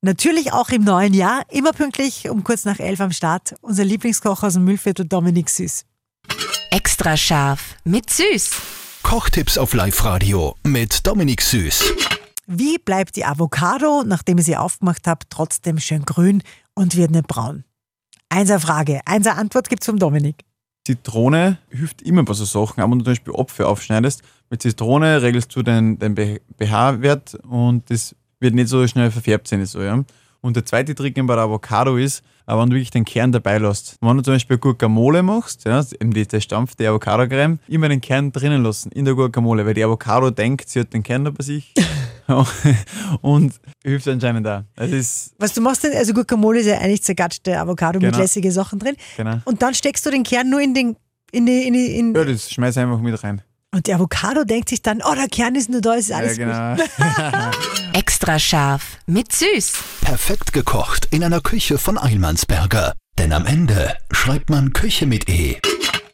Natürlich auch im neuen Jahr, immer pünktlich um kurz nach elf am Start. Unser Lieblingskoch aus dem Müllviertel, Dominik Süß. Extra scharf mit Süß. Kochtipps auf Live-Radio mit Dominik Süß. Wie bleibt die Avocado, nachdem ihr sie aufgemacht habt, trotzdem schön grün und wird nicht braun? Einser Frage, einser Antwort gibt's vom Dominik. Zitrone hilft immer bei so Sachen, aber wenn du zum Beispiel Apfel aufschneidest, mit Zitrone regelst du den, den pH-Wert und das wird nicht so schnell verfärbt sein. So, ja. Und der zweite Trick bei der Avocado ist, äh, wenn du wirklich den Kern dabei lässt. Wenn du zum Beispiel Guacamole machst, ja, eben die, der Stampf der Avocado-Creme, immer den Kern drinnen lassen in der Guacamole, weil die Avocado denkt, sie hat den Kern da bei sich. und hilft anscheinend ist Was du machst denn, also Guacamole ist ja eigentlich zergatschte Avocado mit Genau. lässige Sachen drin. genau. Und dann steckst du den Kern nur in den. In die, in die, in Ja, das schmeiß einfach mit rein. Und die Avocado denkt sich dann, oh, der Kern ist nur da, ist alles ja, gut. genau. Extra scharf mit Süß. Perfekt gekocht in einer Küche von Eilmannsberger. Denn am Ende schreibt man Küche mit E.